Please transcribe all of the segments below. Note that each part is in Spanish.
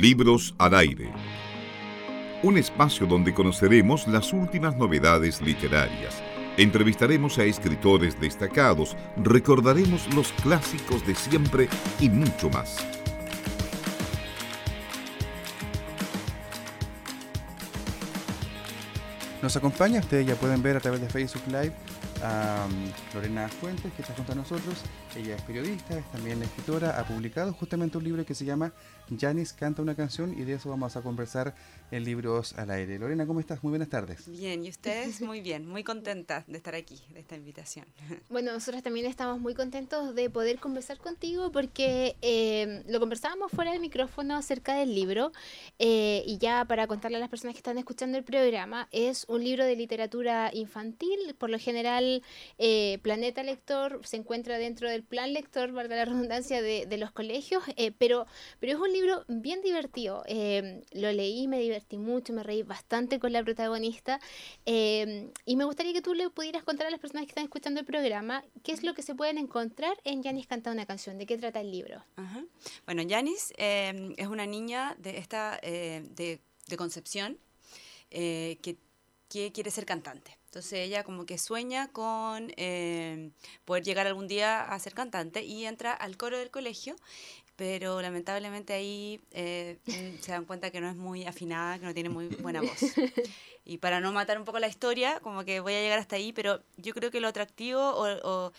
Libros al aire. Un espacio donde conoceremos las últimas novedades literarias. Entrevistaremos a escritores destacados, recordaremos los clásicos de siempre y mucho más. Nos acompaña, ustedes ya pueden ver a través de Facebook Live a um, Lorena Fuentes, que está junto a nosotros. Ella es periodista, es también escritora, ha publicado justamente un libro que se llama Janis canta una canción y de eso vamos a conversar en Libros al Aire. Lorena, ¿cómo estás? Muy buenas tardes. Bien, ¿y ustedes? Muy bien, muy contenta de estar aquí, de esta invitación. Bueno, nosotros también estamos muy contentos de poder conversar contigo porque eh, lo conversábamos fuera del micrófono acerca del libro eh, y ya para contarle a las personas que están escuchando el programa, es un libro de literatura infantil, por lo general eh, Planeta Lector se encuentra dentro del plan lector, valga la redundancia, de, los colegios, pero, pero es un libro bien divertido, lo leí, me divertí mucho, me reí bastante con la protagonista. Em, y me gustaría que tú le pudieras contar a las personas que están escuchando el programa qué es lo que se pueden encontrar en Yanis canta una canción, de qué trata el libro. Bueno, Yanis es una niña de esta eh, de, Concepción eh, que, que quiere ser cantante. Entonces ella como que sueña con em, poder llegar algún día a ser cantante y entra al coro del colegio pero lamentablemente ahí eh, mm, se dan cuenta que no es muy afinada, que no tiene muy buena voz. Y para no matar un poco la historia, como que voy a llegar hasta ahí, pero yo creo que lo atractivo o,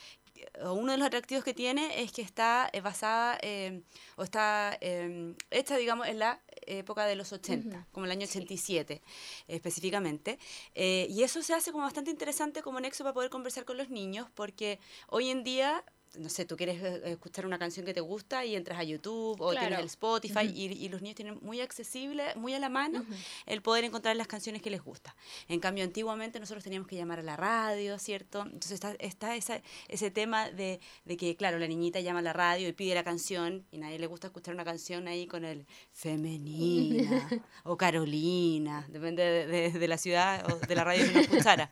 uno de los atractivos que tiene es que está eh, basada em, o está em, hecha, digamos, en la época de los 80, como el año 87 específicamente. Eh, y eso se hace como bastante interesante como nexo para poder conversar con los niños, porque hoy en día no sé, tú quieres eh, escuchar una canción que te gusta y entras a YouTube o tienes el Spotify y, los niños tienen muy accesible, muy a la mano el poder encontrar las canciones que les gusta. En cambio, antiguamente nosotros teníamos que llamar a la radio, ¿cierto? Entonces está, está esa, ese tema de, de, que, claro, la niñita llama a la radio y pide la canción y nadie le gusta escuchar una canción ahí con el femenina o Carolina, depende de, de, la ciudad o de la radio que uno escuchara.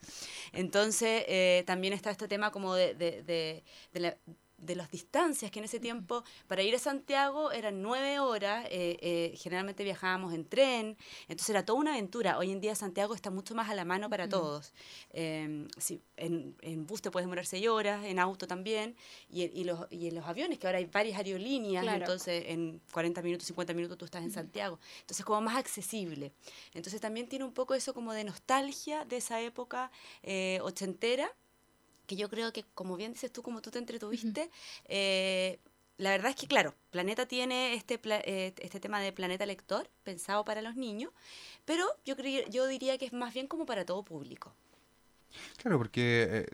Entonces, eh, también está este tema como de, de, de, la, de las distancias que en ese tiempo para ir a Santiago eran nueve horas, eh, eh, generalmente viajábamos en tren, entonces era toda una aventura. Hoy en día Santiago está mucho más a la mano para todos. Em, en, en, bus te puedes demorar seis horas, en auto también, y, y, los, y en los aviones, que ahora hay varias aerolíneas, entonces en 40 minutos, 50 minutos tú estás en Santiago. Entonces como más accesible. Entonces también tiene un poco eso como de nostalgia de esa época eh, ochentera que yo creo que, como bien dices tú, como tú te entretuviste, eh, la verdad es que, claro, Planeta tiene este, eh, este tema de planeta lector pensado para los niños, pero yo, yo diría que es más bien como para todo público. Claro, porque eh,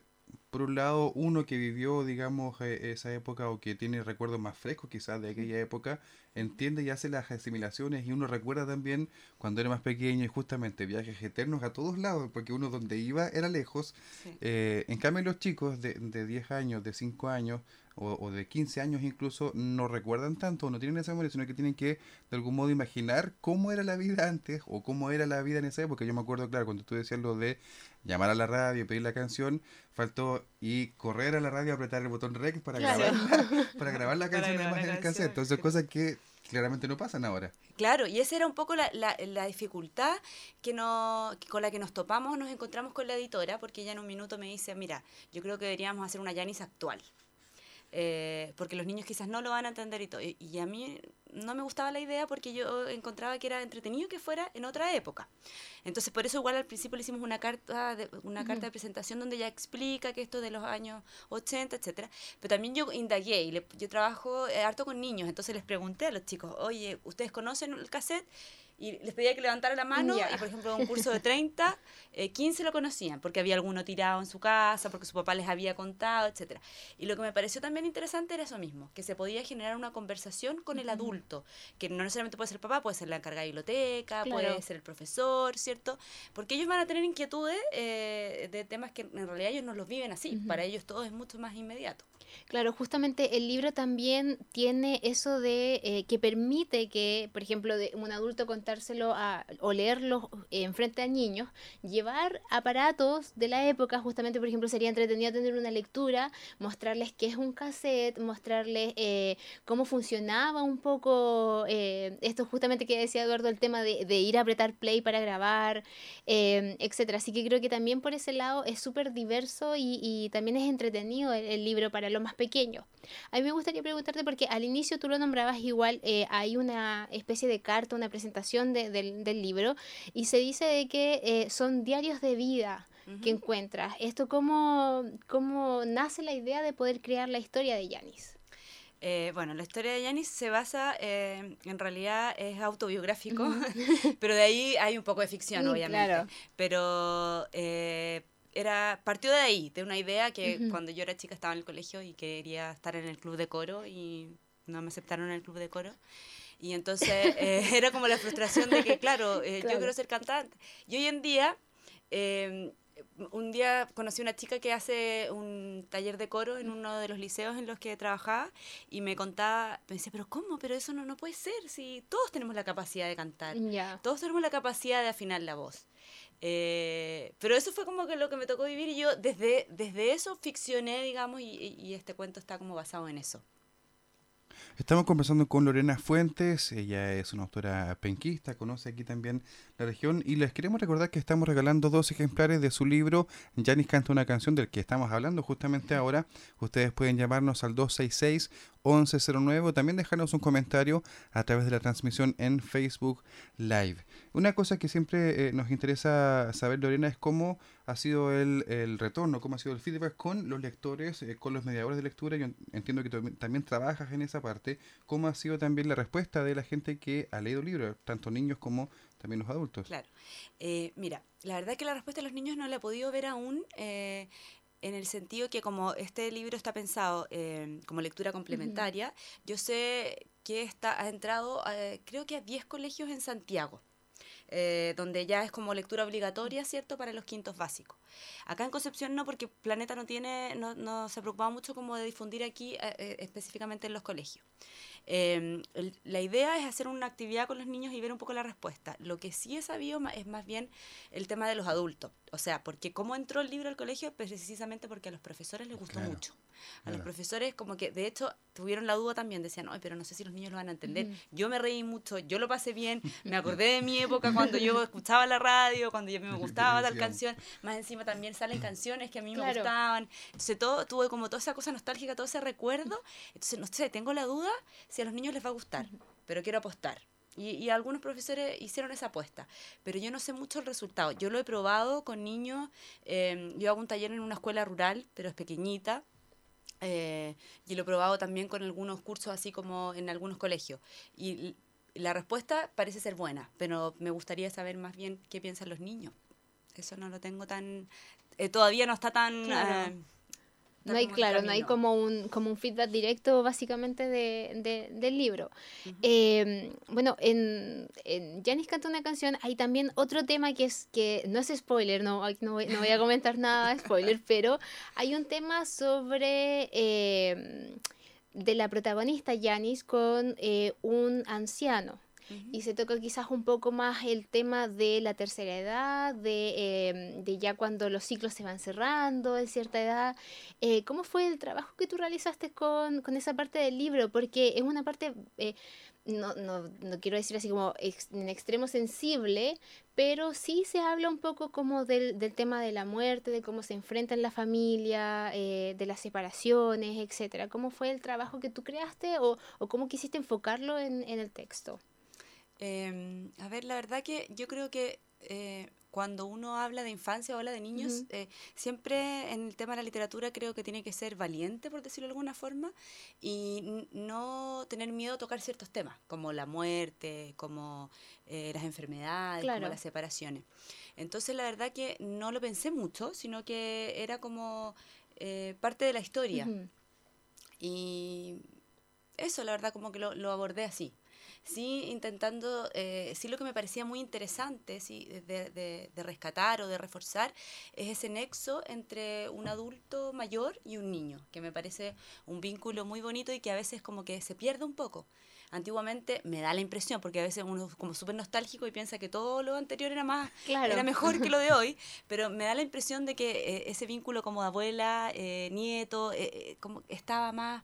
por un lado, uno que vivió, digamos, eh, esa época o que tiene recuerdos más frescos quizás de aquella época, entiende y hace las asimilaciones y uno recuerda también cuando era más pequeño y justamente viajes eternos a todos lados, porque uno donde iba era lejos. Eh, en cambio, los chicos de, de 10 años, de 5 años, o, de 15 años incluso no recuerdan tanto, no tienen esa memoria, sino que tienen que de algún modo imaginar cómo era la vida antes o cómo era la vida en esa época. Yo me acuerdo, claro, cuando tú decías lo de llamar a la radio, pedir la canción, faltó y correr a la radio, apretar el botón rec para, grabar, para grabar la canción además en el cassette. Entonces, cosas que claramente no pasan ahora. Claro, y esa era un poco la, la, la, dificultad que no, con la que nos topamos, nos encontramos con la editora, porque ella en un minuto me dice, mira, yo creo que deberíamos hacer una Yanis actual. Eh, porque los niños quizás no lo van a entender y todo. Y, a mí no me gustaba la idea porque yo encontraba que era entretenido que fuera en otra época. Entonces, por eso igual al principio le hicimos una carta de, una carta de presentación donde ella explica que esto de los años 80, etcétera. Pero también yo indagué y yo trabajo eh, harto con niños, entonces les pregunté a los chicos, oye, ¿ustedes conocen el cassette? Y les pedía que levantara la mano y por ejemplo un curso de 30 eh, 15 lo conocían porque había alguno tirado en su casa porque su papá les había contado etcétera. Y lo que me pareció también interesante era eso mismo que se podía generar una conversación con el adulto que no necesariamente puede ser el papá puede ser la encargada de biblioteca puede ser el profesor cierto porque ellos van a tener inquietudes eh, de temas que en realidad ellos no los viven así para ellos todo es mucho más inmediato Claro, justamente el libro también tiene eso de eh, que permite que, por ejemplo, de un adulto contárselo a, o leerlo en frente a niños, llevar aparatos de la época, justamente, por ejemplo, sería entretenido tener una lectura, mostrarles qué es un cassette, mostrarles eh, cómo funcionaba un poco eh, esto justamente que decía Eduardo, el tema de, de ir a apretar play para grabar, etcétera. Así que creo que también por ese lado es súper diverso y, y, también es entretenido el, el libro para los más pequeños. A mí me gustaría preguntarte porque al inicio tú lo nombrabas igual, eh, hay una especie de carta, una presentación de, del, del, libro y se dice de que eh, son diarios de vida que encuentras. ¿Esto cómo, cómo nace la idea de poder crear la historia de Yanis? Eh, bueno, la historia de Yanis se basa, eh, en realidad es autobiográfico, pero de ahí hay un poco de ficción, Mm, obviamente. claro. Pero eh, era partió de ahí, de una idea que cuando yo era chica estaba en el colegio y quería estar en el club de coro y no me aceptaron en el club de coro. Y entonces eh, era como la frustración de que, claro, eh, Claro. yo quiero ser cantante. Y hoy en día, eh, un día conocí una chica que hace un taller de coro en uno de los liceos en los que trabajaba y me contaba, me decía, pero ¿cómo? Pero eso no, no puede ser, si todos tenemos la capacidad de cantar. Ya. Todos tenemos la capacidad de afinar la voz. Eh, pero eso fue como que lo que me tocó vivir y yo desde, desde eso ficcioné, digamos, y, y- este cuento está como basado en eso. Estamos conversando con Lorena Fuentes, ella es una autora penquista, conoce aquí también la región y les queremos recordar que estamos regalando dos ejemplares de su libro Janis canta una canción del que estamos hablando justamente ahora. Ustedes pueden llamarnos al 266 1109 o también dejarnos un comentario a través de la transmisión en Facebook Live. Una cosa que siempre eh, nos interesa saber, Lorena, es cómo ha sido el, el retorno, cómo ha sido el feedback con los lectores, eh, con los mediadores de lectura. Yo en- entiendo que también trabajas en esa parte. ¿Cómo ha sido también la respuesta de la gente que ha leído el libro, tanto niños como también los adultos? Claro. Eh, mira, la verdad que la respuesta de los niños no la he podido ver aún. eh, en el sentido que como este libro está pensado eh, como lectura complementaria, yo sé que está, ha entrado, creo que a 10 colegios en Santiago, eh, donde ya es como lectura obligatoria, ¿cierto?, para los quintos básicos. Acá en Concepción no, porque Planeta no tiene, no, no se preocupaba mucho como de difundir aquí eh, eh, específicamente en los colegios. Eh, el- la idea es hacer una actividad con los niños y ver un poco la respuesta. Lo que sí he sabido es más bien el tema de los adultos. O sea, porque cómo entró el libro al colegio, precisamente porque a los profesores les gustó Claro, mucho. A los profesores como que, de hecho, tuvieron la duda también, decían, ay, pero no sé si los niños lo van a entender. Yo me reí mucho, yo lo pasé bien, me acordé de mi época cuando yo escuchaba la radio, cuando yo me gustaba tal canción, más encima también salen canciones que a mí me Claro. gustaban. Entonces todo, tuve como toda esa cosa nostálgica, todo ese recuerdo. Entonces, no sé, tengo la duda si a los niños les va a gustar, pero quiero apostar. Y, y algunos profesores hicieron esa apuesta, pero yo no sé mucho el resultado. Yo lo he probado con niños, eh, yo hago un taller en una escuela rural, pero es pequeñita, eh, y lo he probado también con algunos cursos así como en algunos colegios. Y la respuesta parece ser buena, pero me gustaría saber más bien qué piensan los niños. Eso no lo tengo tan... eh, todavía no está tan... Claro. eh, No hay, claro, no hay como un, como un feedback directo básicamente de, de- del libro. Eh, bueno, en, en Janis canta una canción, hay también otro tema que es que no es spoiler, no, no, voy, no voy a comentar nada spoiler, pero hay un tema sobre eh, de la protagonista Janis con eh, un anciano. Y se toca quizás un poco más el tema de la tercera edad, de, eh, de ya cuando los ciclos se van cerrando en cierta edad. Eh, ¿Cómo fue el trabajo que tú realizaste con, con esa parte del libro? Porque es una parte, eh, no, no, no quiero decir así como en extremo sensible, pero sí se habla un poco como del, del tema de la muerte, de cómo se enfrenta en la familia, eh, de las separaciones, etcétera. ¿Cómo fue el trabajo que tú creaste o, o cómo quisiste enfocarlo en, en el texto? Eh, a ver, la verdad que yo creo que eh, cuando uno habla de infancia o habla de niños, eh, siempre en el tema de la literatura creo que tiene que ser valiente, por decirlo de alguna forma, y no tener miedo a tocar ciertos temas, como la muerte, como eh, las enfermedades, Claro. como las separaciones. Entonces, la verdad que no lo pensé mucho, sino que era como eh, parte de la historia. Y eso, la verdad, como que lo, lo abordé así. Sí intentando, eh, sí lo que me parecía muy interesante sí, de, de, de, rescatar o de reforzar es ese nexo entre un adulto mayor y un niño, que me parece un vínculo muy bonito y que a veces como que se pierde un poco. Antiguamente me da la impresión, porque a veces uno es como súper nostálgico y piensa que todo lo anterior era más, era mejor que lo de hoy, pero me da la impresión de que eh, ese vínculo como abuela, eh, nieto, eh, como estaba más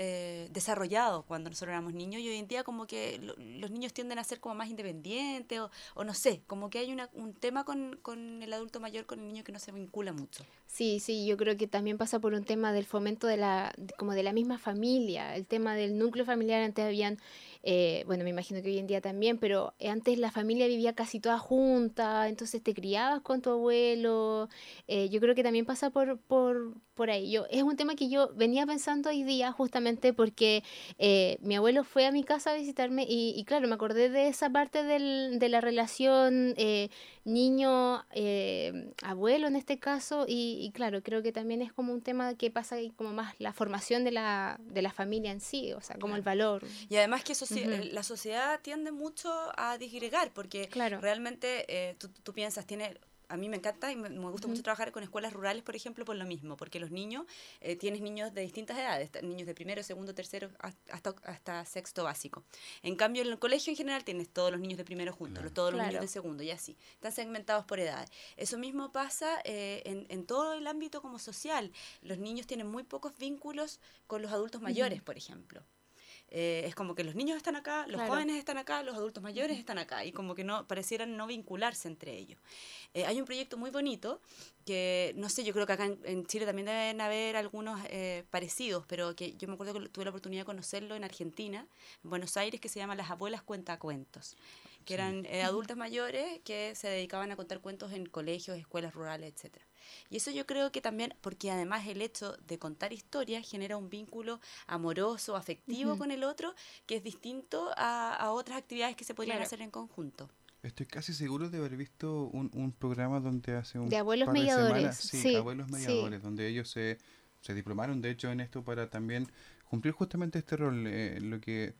eh, desarrollado cuando nosotros éramos niños y hoy en día como que los niños tienden a ser como más independientes o, no sé, como que hay una, un tema con, con, el adulto mayor, con el niño que no se vincula mucho. Sí, sí, yo creo que también pasa por un tema del fomento de la, como de la misma familia, el tema del núcleo familiar, antes habían eh, bueno, me imagino que hoy en día también, pero antes la familia vivía casi toda junta, entonces te criabas con tu abuelo. Eh, yo creo que también pasa por, por, por ahí. Yo, es un tema que yo venía pensando hoy día justamente porque eh, mi abuelo fue a mi casa a visitarme y, y claro, me acordé de esa parte del, de la relación niño, abuelo en este caso y, y, claro, creo que también es como un tema que pasa como más la formación de la, de la familia en sí, o sea, como el valor. Y además que eso la sociedad tiende mucho a disgregar, porque realmente eh, tú, tú, piensas, tiene a mí me encanta y me, gusta mucho trabajar con escuelas rurales, por ejemplo, por lo mismo, porque los niños, eh, tienes niños de distintas edades, niños de primero, segundo, tercero, hasta, hasta sexto básico. En cambio, en el colegio en general tienes todos los niños de primero juntos, todos los niños de segundo y así. Están segmentados por edades. Eso mismo pasa eh, en, en, todo el ámbito como social. Los niños tienen muy pocos vínculos con los adultos mayores, por ejemplo. Eh, es como que los niños están acá, los jóvenes están acá, los adultos mayores están acá, y como que no parecieran no vincularse entre ellos. Eh, hay un proyecto muy bonito que, no sé, yo creo que acá en, Chile también deben haber algunos eh, parecidos, pero que yo me acuerdo que tuve la oportunidad de conocerlo en Argentina, en Buenos Aires, que se llama Las Abuelas Cuentacuentos que eran adultas mayores que se dedicaban a contar cuentos en colegios, escuelas rurales, etcétera. Y eso yo creo que también, porque además el hecho de contar historias genera un vínculo amoroso, afectivo con el otro, que es distinto a, otras actividades que se podrían hacer en conjunto. Estoy casi seguro de haber visto un, un programa donde hace un de abuelos mediadores, sí, abuelos mediadores, donde ellos se, se diplomaron de hecho en esto para también cumplir justamente este rol, eh, lo que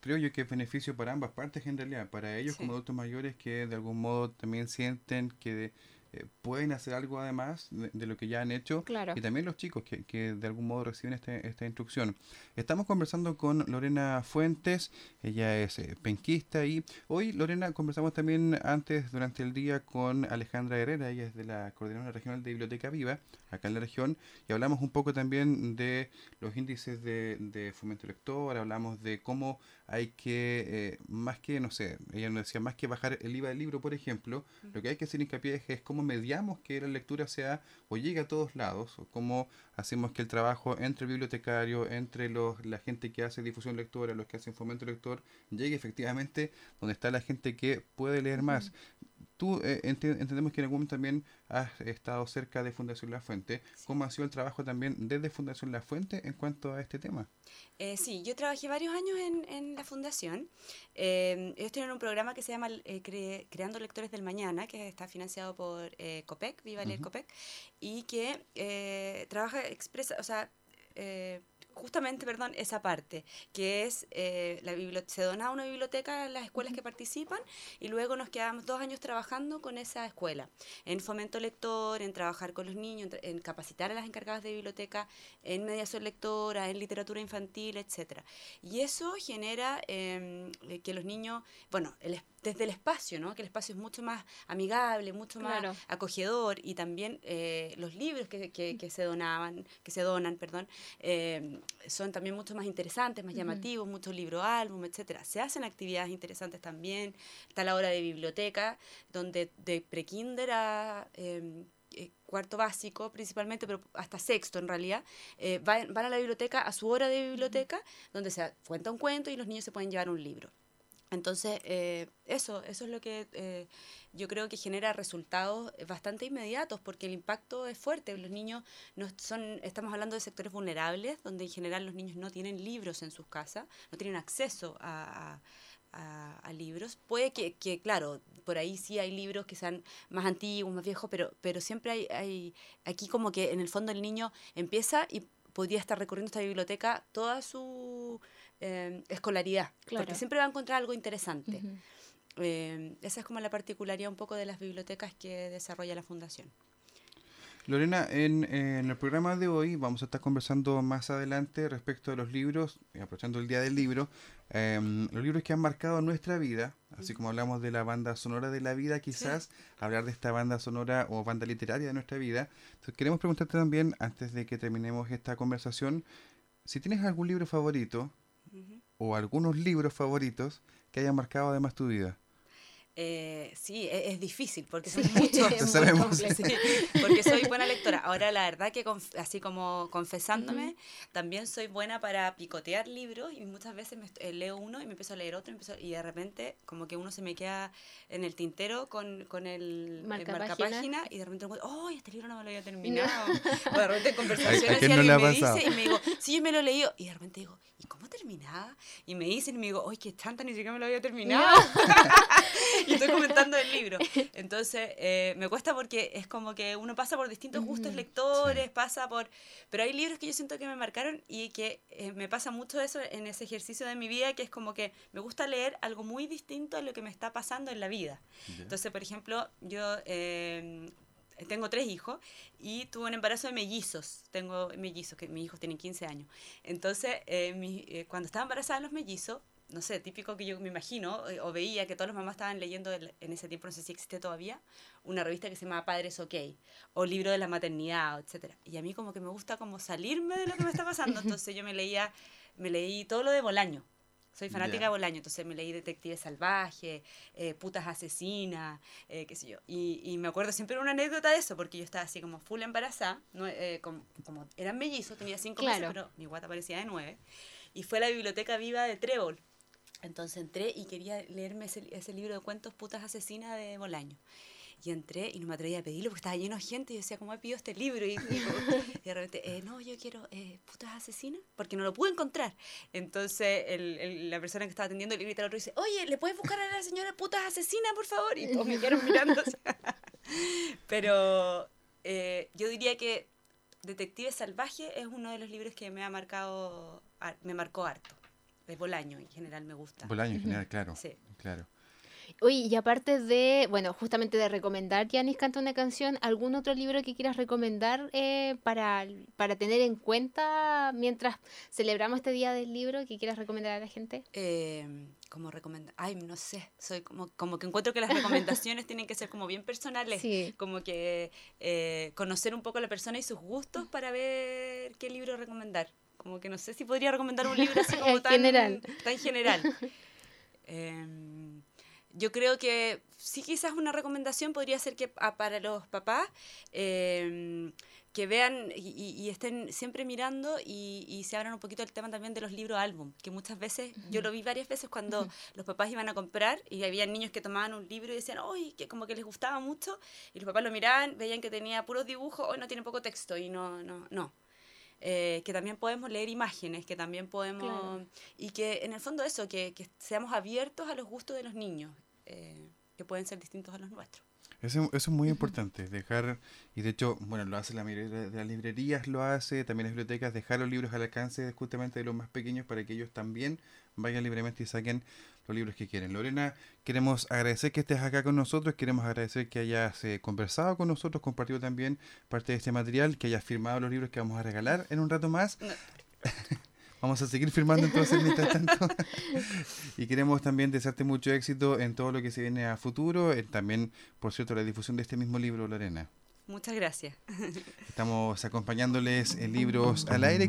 creo yo que es beneficio para ambas partes en realidad, para ellos como adultos mayores que de algún modo también sienten que eh, pueden hacer algo además de, lo que ya han hecho y también los chicos que, que de algún modo reciben este, esta instrucción. Estamos conversando con Lorena Fuentes, ella es eh, penquista y hoy Lorena conversamos también antes durante el día con Alejandra Herrera, ella es de la Coordinadora Regional de Biblioteca Viva acá en la región y hablamos un poco también de los índices de, de fomento lector, hablamos de cómo hay que, eh, más que, no sé, ella nos decía, más que bajar el IVA del libro, por ejemplo, lo que hay que hacer hincapié es, cómo mediamos que la lectura sea o llegue a todos lados, o cómo hacemos que el trabajo entre el bibliotecario, entre los, la gente que hace difusión lectora, los que hacen fomento lector, llegue efectivamente donde está la gente que puede leer más. Tú eh, entendemos que en algún momento también has estado cerca de Fundación La Fuente. ¿Cómo ha sido el trabajo también desde Fundación La Fuente en cuanto a este tema? Eh, sí, yo trabajé varios años en, en la fundación. Eh, ellos tienen un programa que se llama eh, Creando Lectores del Mañana, que está financiado por COPEC, Viva Leer COPEC, y que trabaja expresa, o sea, justamente, perdón, esa parte, que es, eh, la se dona una biblioteca a las escuelas que participan y luego nos quedamos dos años trabajando con esa escuela, en fomento lector, en trabajar con los niños, en, capacitar a las encargadas de biblioteca, en mediación lectora, en literatura infantil, etcétera. Y eso genera em, que los niños, bueno, el desde el espacio, ¿no? Que el espacio es mucho más amigable, mucho más acogedor y también eh, los libros que, que, se donaban, que se donan, perdón, eh, son también mucho más interesantes, más llamativos, muchos libros álbum, etcétera. Se hacen actividades interesantes también. Está la hora de biblioteca, donde de prekinder a em, eh, cuarto básico principalmente, pero hasta sexto en realidad, van, van, a la biblioteca a su hora de biblioteca, donde se cuenta un cuento y los niños se pueden llevar un libro. Entonces, eh, eso, eso es lo que eh, yo creo que genera resultados bastante inmediatos, porque el impacto es fuerte. Los niños no son, estamos hablando de sectores vulnerables, donde en general los niños no tienen libros en sus casas, no tienen acceso a, libros. Puede que, que, claro, por ahí sí hay libros que sean más antiguos, más viejos, pero, pero siempre hay, hay aquí como que en el fondo el niño empieza y podría estar recorriendo esta biblioteca toda su eh, escolaridad, Claro. porque siempre va a encontrar algo interesante. Eh, esa es como la particularidad un poco de las bibliotecas que desarrolla la Fundación. Lorena, en, eh, en el programa de hoy vamos a estar conversando más adelante respecto a los libros, aprovechando el Día del Libro, em, los libros que han marcado nuestra vida, así como hablamos de la banda sonora de la vida, quizás hablar de esta banda sonora o banda literaria de nuestra vida. Entonces, queremos preguntarte también, antes de que terminemos esta conversación, si tienes algún libro favorito Ujú. o algunos libros favoritos que hayan marcado además tu vida. Eh, sí, e- es, difícil porque Sí, son muchos. es muy sabemos. complejo. Sí, porque soy buena lectora. Ahora, la verdad que así como confesándome, también soy buena para picotear libros y muchas veces me eh, leo uno y me empiezo a leer otro y, empiezo- y de repente como que uno se me queda en el tintero con, con el Marca marca página. página y de repente ¡oh, este libro no me lo había terminado! O de repente en ¿A- conversaciones a quién y no alguien me pasado? dice y me digo, sí, yo me lo he leído. Y de repente digo, ¿y cómo terminaba? Y me dicen y me digo, ¡ay, qué chanta! Ni siquiera me lo había terminado y estoy comentando el libro. Entonces, eh, me cuesta porque es como que uno pasa por distintos gustos lectores, pasa por... Pero hay libros que yo siento que me marcaron y que eh, me pasa mucho eso en ese ejercicio de mi vida, que es como que me gusta leer algo muy distinto a lo que me está pasando en la vida. Entonces, por ejemplo, yo... eh, tengo tres hijos y tuve un embarazo de mellizos. Tengo mellizos, que mis hijos tienen 15 años. Entonces, eh, mi- eh, cuando estaba embarazada de los mellizos, no sé, típico que yo me imagino, eh, o veía que todas las mamás estaban leyendo el- en ese tiempo, no sé si existe todavía, una revista que se llama Padres OK, o libro de la maternidad, etcétera. Y a mí como que me gusta como salirme de lo que me está pasando, entonces yo me leía, me leí todo lo de Bolaño. Soy fanática Ya. de Bolaño, entonces me leí Detective Salvaje, eh, Putas Asesinas, eh, qué sé yo. Y, y me acuerdo siempre una anécdota de eso, porque yo estaba así como full embarazada, no, eh, como, como eran mellizos, tenía cinco Claro. meses, pero mi guata parecía de nueve. Y fue a la biblioteca viva de Trébol. Entonces entré y quería leerme ese, ese libro de cuentos Putas Asesinas de Bolaño. Y entré y no me atrevía a pedirlo porque estaba lleno de gente y yo decía, ¿cómo he pedido este libro? Y, de repente, eh, no, yo quiero eh, putas asesinas porque no lo pude encontrar. Entonces el- el- la persona que estaba atendiendo le grita al otro y dice, oye, ¿le puedes buscar a la señora putas asesinas, por favor? Y todos me quedaron mirando. Pero eh, yo diría que Detective Salvaje es uno de los libros que me ha marcado, me marcó harto. De Bolaño en general me gusta. Bolaño en general, claro. Sí. Claro. Oye, y aparte de, bueno, justamente de recomendar, Yanis canta una canción, ¿algún otro libro que quieras recomendar eh, para, para tener en cuenta mientras celebramos este Día del Libro que quieras recomendar a la gente? Eh, como recomenda ay no sé soy como como que encuentro que las recomendaciones tienen que ser como bien personales Sí. como que eh, conocer un poco a la persona y sus gustos para ver qué libro recomendar como que no sé si podría recomendar un libro así como tan general. tan general Em, yo creo que sí quizás una recomendación podría ser que a- para los papás em, que vean y, estén siempre mirando y, y se abran un poquito el tema también de los libros álbum, que muchas veces, yo lo vi varias veces cuando los papás iban a comprar y había niños que tomaban un libro y decían, uy, que como que les gustaba mucho, y los papás lo miraban, veían que tenía puros dibujos, hoy no tiene poco texto, y no, no, no. Eh, que también podemos leer imágenes, que también podemos... Claro. Y que en el fondo eso, que, que seamos abiertos a los gustos de los niños, eh, que pueden ser distintos a los nuestros. Eso, eso es muy importante, dejar, y de hecho, bueno, lo hace la mayoría de las librerías, lo hace, también las bibliotecas, dejar los libros al alcance justamente de los más pequeños para que ellos también vayan libremente y saquen los libros que quieren. Lorena, queremos agradecer que estés acá con nosotros, queremos agradecer que hayas eh, conversado con nosotros, compartido también parte de este material, que hayas firmado los libros que vamos a regalar en un rato más. No. Vamos a seguir firmando entonces mientras tanto. y queremos también desearte mucho éxito en todo lo que se viene a futuro. eh, también, por cierto, la difusión de este mismo libro, Lorena. Muchas gracias. Estamos acompañándoles en Libros al Aire.